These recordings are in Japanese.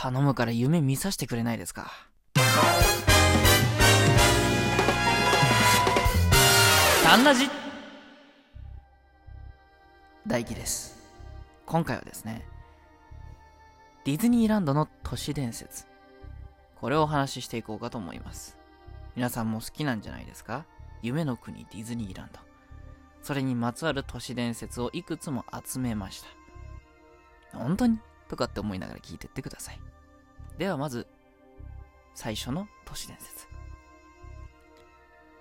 頼むから夢見させてくれないですか？タンラジ大輝です。今回はですね、ディズニーランドの都市伝説。これをお話ししていこうかと思います。皆さんも好きなんじゃないですか？夢の国ディズニーランド。それにまつわる都市伝説をいくつも集めました。本当に？とかって思いながら聞いてってください。ではまず、最初の都市伝説。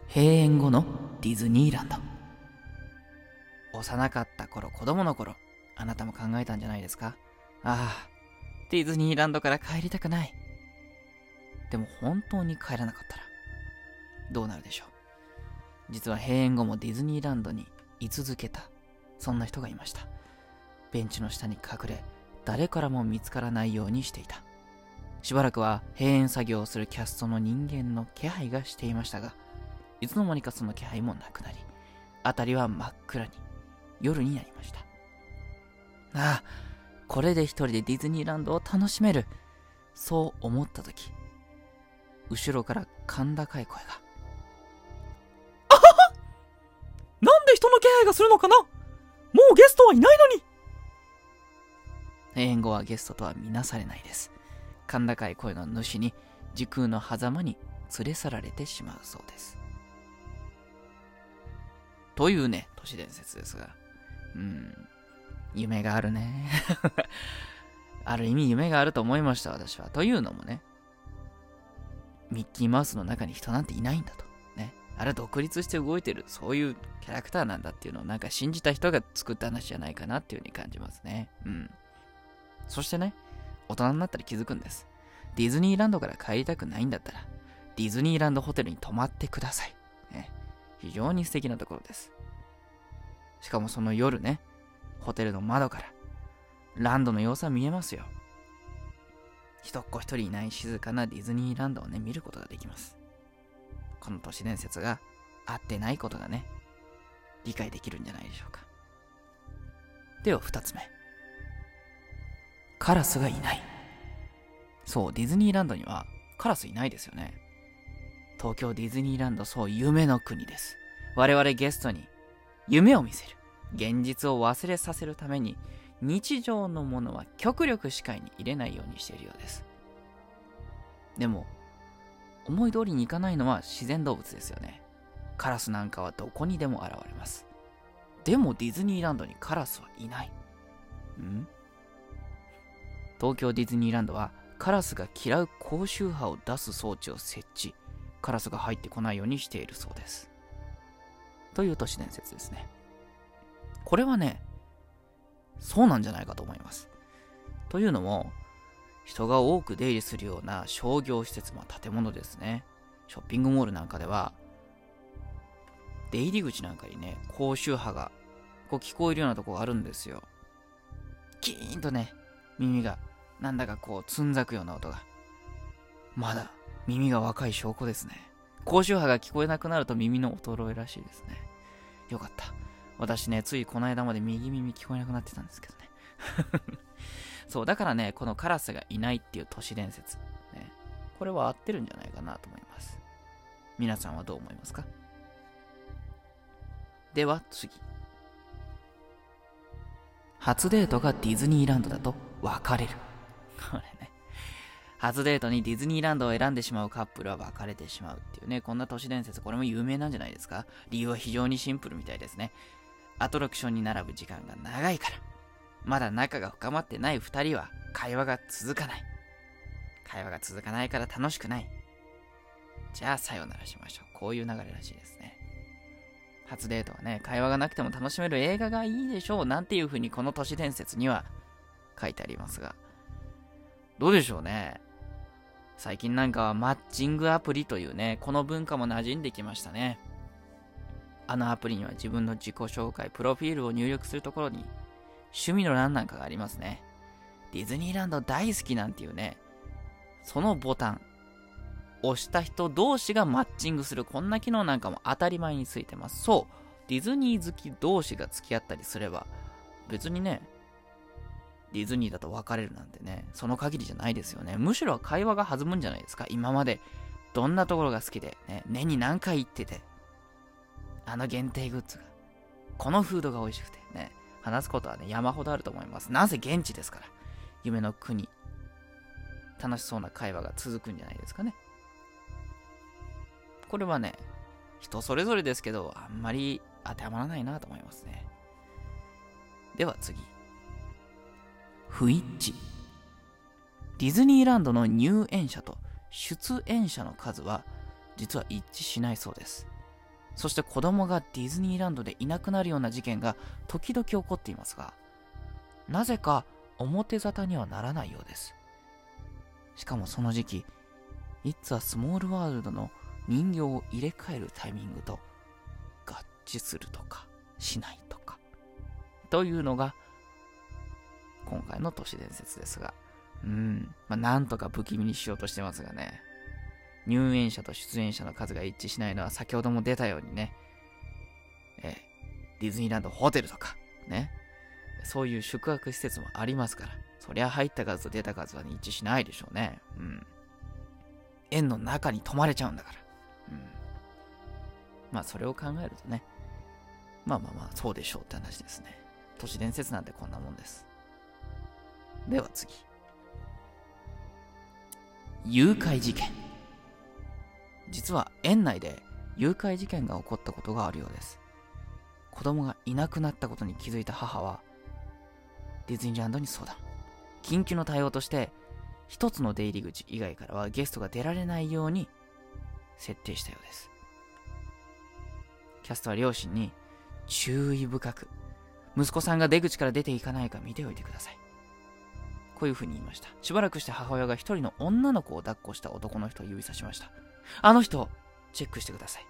閉園後のディズニーランド。幼かった頃、子供の頃、あなたも考えたんじゃないですか？ああ、ディズニーランドから帰りたくない。でも本当に帰らなかったら、どうなるでしょう？実は閉園後もディズニーランドに居続けた、そんな人がいました。ベンチの下に隠れ、誰からも見つからないようにしていた。しばらくは閉園作業をするキャストの人間の気配がしていましたが、いつの間にかその気配もなくなり、辺りは真っ暗に、夜になりました。ああ、これで一人でディズニーランドを楽しめる。そう思ったとき、後ろから甲高い声が。なんで人の気配がするのかな？もうゲストはいないのに閉園後はゲストとは見なされないです。甲高い声の主に時空の狭間に連れ去られてしまうそうです。というね、都市伝説ですが。うん、夢があるね。ある意味夢があると思いました、私は。というのもね、ミッキーマウスの中に人なんていないんだと。ね。あれは独立して動いてる、そういうキャラクターなんだっていうのをなんか信じた人が作った話じゃないかなっていうふうに感じますね。うん。そしてね、大人になったら気づくんです。ディズニーランドから帰りたくないんだったら、ディズニーランドホテルに泊まってください。ね、非常に素敵なところです。しかもその夜ね、ホテルの窓から、ランドの様子は見えますよ。人っ子一人いない静かなディズニーランドをね、見ることができます。この都市伝説が合ってないことがね、理解できるんじゃないでしょうか。では二つ目。カラスがいない。そう、ディズニーランドにはカラスいないですよね。東京ディズニーランド、そう、夢の国です。我々ゲストに夢を見せる。現実を忘れさせるために、日常のものは極力視界に入れないようにしているようです。でも、思い通りにいかないのは自然動物ですよね。カラスなんかはどこにでも現れます。でもディズニーランドにカラスはいない。ん？東京ディズニーランドはカラスが嫌う高周波を出す装置を設置。カラスが入ってこないようにしているそうです。という都市伝説ですね。これはねそうなんじゃないかと思います。というのも人が多く出入りするような商業施設、まあ、建物ですね。ショッピングモールなんかでは出入り口なんかにね高周波がこう聞こえるようなとこがあるんですよ。キーンとね耳がなんだかこうつんざくような音が。まだ耳が若い証拠ですね。高周波が聞こえなくなると耳の衰えらしいですね。よかった。私ねついこの間まで右耳聞こえなくなってたんですけどね。そうだからねこのカラスがいないっていう都市伝説、ね、これは合ってるんじゃないかなと思います。皆さんはどう思いますか？では次。初デートがディズニーランドだと。別れる。これね。初デートにディズニーランドを選んでしまうカップルは別れてしまうっていうね、こんな都市伝説、これも有名なんじゃないですか理由は非常にシンプルみたいですね。アトラクションに並ぶ時間が長いから。まだ仲が深まってない二人は会話が続かない。会話が続かないから楽しくない。じゃあさよならしましょう。こういう流れらしいですね。初デートはね、会話がなくても楽しめる映画がいいでしょうなんていう風にこの都市伝説には書いてありますが、どうでしょうね。最近なんかはマッチングアプリというね、この文化も馴染んできましたね。あのアプリには自分の自己紹介、プロフィールを入力するところに趣味の欄なんかがありますね。ディズニーランド大好きなんていうね、そのボタン、押した人同士がマッチングするこんな機能なんかも当たり前についてます。そう、ディズニー好き同士が付き合ったりすれば、別にね、ディズニーだと別れるなんてね、その限りじゃないですよね。むしろ会話が弾むんじゃないですか。今までどんなところが好きで、ね、年に何回行ってて、あの限定グッズが、このフードが美味しくて、ね、話すことはね、山ほどあると思います。なぜ現地ですから。夢の国。楽しそうな会話が続くんじゃないですかね。これはね、人それぞれですけど、あんまり当てはまらないなと思いますね。では次。不一致。ディズニーランドの入園者と出園者の数は実は一致しないそうです。そして子供がディズニーランドでいなくなるような事件が時々起こっていますが、なぜか表沙汰にはならないようです。しかもその時期、It's a Small World の人形を入れ替えるタイミングと合致するとかしないとかというのが今回の都市伝説ですが、うん、まあ、なんとか不気味にしようとしてますがね、入園者と出演者の数が一致しないのは先ほども出たようにね、え、ディズニーランドホテルとか、ね、そういう宿泊施設もありますから、そりゃ入った数と出た数は、ね、一致しないでしょうね。うん。園の中に泊まれちゃうんだから。うん。まあ、それを考えるとね、まあまあまあ、そうでしょうって話ですね。都市伝説なんてこんなもんです。では次。誘拐事件。実は園内で誘拐事件が起こったことがあるようです。子供がいなくなったことに気づいた母は、ディズニーランドに相談。緊急の対応として、一つの出入り口以外からはゲストが出られないように設定したようです。キャストは両親に注意深く、息子さんが出口から出ていかないか見ておいてください。こういうふうに言いました。しばらくして母親が一人の女の子を抱っこした男の人を指さしました。あの人、チェックしてください。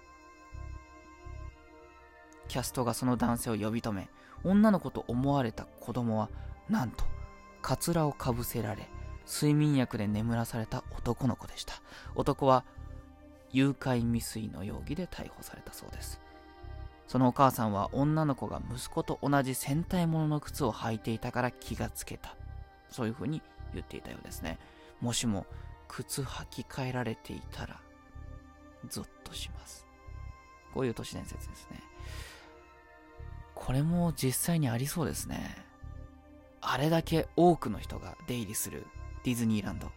キャストがその男性を呼び止め、女の子と思われた子供は、なんと、カツラをかぶせられ、睡眠薬で眠らされた男の子でした。男は、誘拐未遂の容疑で逮捕されたそうです。そのお母さんは女の子が息子と同じ戦隊ものの靴を履いていたから気がつけたそういうふうに言っていたようですね。もしも靴履き替えられていたら、ゾッとします。こういう都市伝説ですね。これも実際にありそうですね。あれだけ多くの人が出入りするディズニーランド。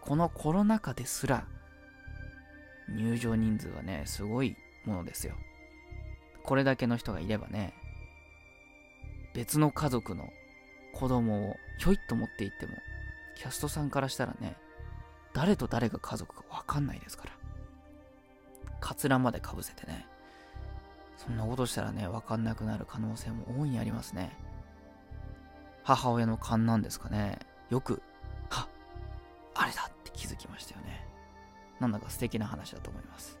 このコロナ禍ですら、入場人数はね、すごいものですよ。これだけの人がいればね、別の家族の子供をひょいっと持っていっても、キャストさんからしたらね、誰と誰が家族かわかんないですから。カツラまでかぶせてね。そんなことしたらね、わかんなくなる可能性も大いにありますね。母親の勘なんですかね。よく、はあれだって気づきましたよね。なんだか素敵な話だと思います。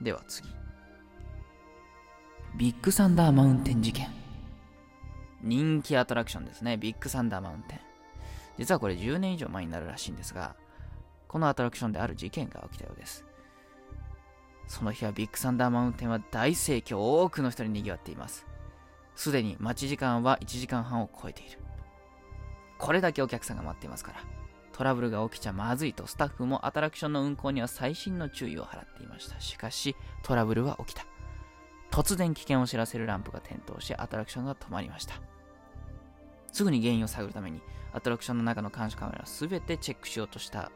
では次。ビッグサンダーマウンテン事件。人気アトラクションですね。ビッグサンダーマウンテン。実はこれ10年以上前になるらしいんですが、このアトラクションである事件が起きたようです。その日はビッグサンダーマウンテンは大盛況、多くの人に賑わっています。すでに待ち時間は1時間半を超えている。これだけお客さんが待っていますから、トラブルが起きちゃまずいとスタッフもアトラクションの運行には細心の注意を払っていました。しかし、トラブルは起きた。突然危険を知らせるランプが点灯し、アトラクションが止まりました。すぐに原因を探るために、アトラクションの中の監視カメラを全てチェックしようとした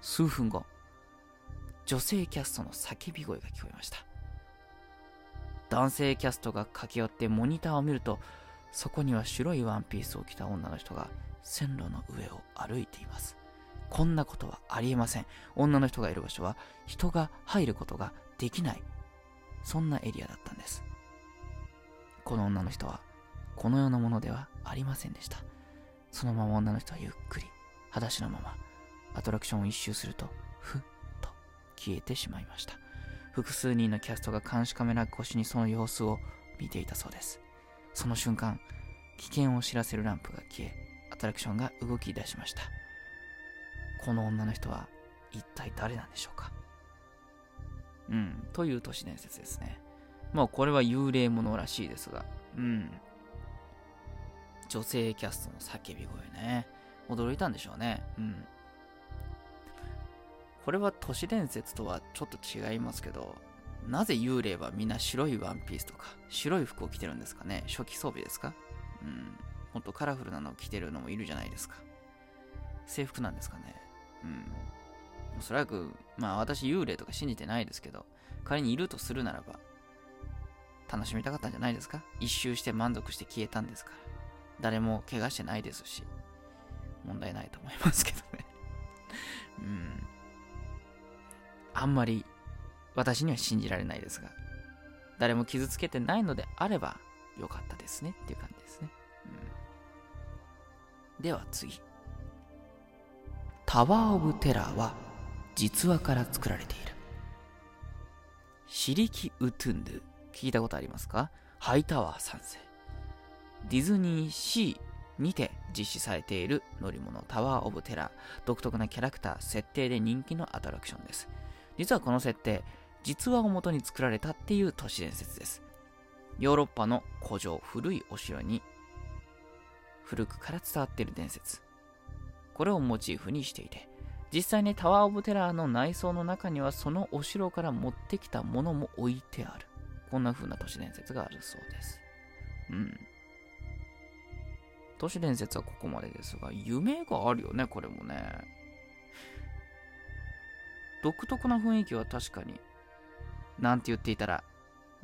数分後、女性キャストの叫び声が聞こえました。男性キャストが駆け寄ってモニターを見ると、そこには白いワンピースを着た女の人が線路の上を歩いています。こんなことはありえません。女の人がいる場所は人が入ることができない。そんなエリアだったんです。この女の人はこの世のものではありませんでした。そのまま女の人はゆっくり、裸足のまま、アトラクションを一周すると、ふっと消えてしまいました。複数人のキャストが監視カメラ越しにその様子を見ていたそうです。その瞬間、危険を知らせるランプが消え、アトラクションが動き出しました。この女の人は一体誰なんでしょうか？うん、という都市伝説ですね。まあこれは幽霊ものらしいですが、うん。女性キャストの叫び声ね。驚いたんでしょうね。うん。これは都市伝説とはちょっと違いますけど、なぜ幽霊はみんな白いワンピースとか白い服を着てるんですかね？初期装備ですか？うん。もっとカラフルなのを着てるのもいるじゃないですか。制服なんですかね？うん。おそらく、まあ私幽霊とか信じてないですけど、仮にいるとするならば、楽しみたかったんじゃないですか？一周して満足して消えたんですから。誰も怪我してないですし、問題ないと思いますけどね。うん。あんまり私には信じられないですが、誰も傷つけてないのであればよかったですねっていう感じですね。うん、では次。タワー・オブ・テラーは実話から作られている。シリキ・ウトゥンドゥ。聞いたことありますか？ハイタワー3世。ディズニーシーにて実施されている乗り物タワー・オブ・テラー。独特なキャラクター、設定で人気のアトラクションです。実はこの設定、実話を元に作られたっていう都市伝説です。ヨーロッパの古城、古いお城に古くから伝わっている伝説。これをモチーフにしていて、実際にタワー・オブ・テラーの内装の中にはそのお城から持ってきたものも置いてある。こんな風な都市伝説があるそうです。うん。都市伝説はここまでですが、夢があるよね、これもね。独特な雰囲気は確かに。なんて言っていたら、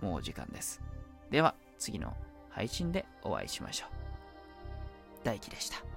もう時間です。では、次の配信でお会いしましょう。大輝でした。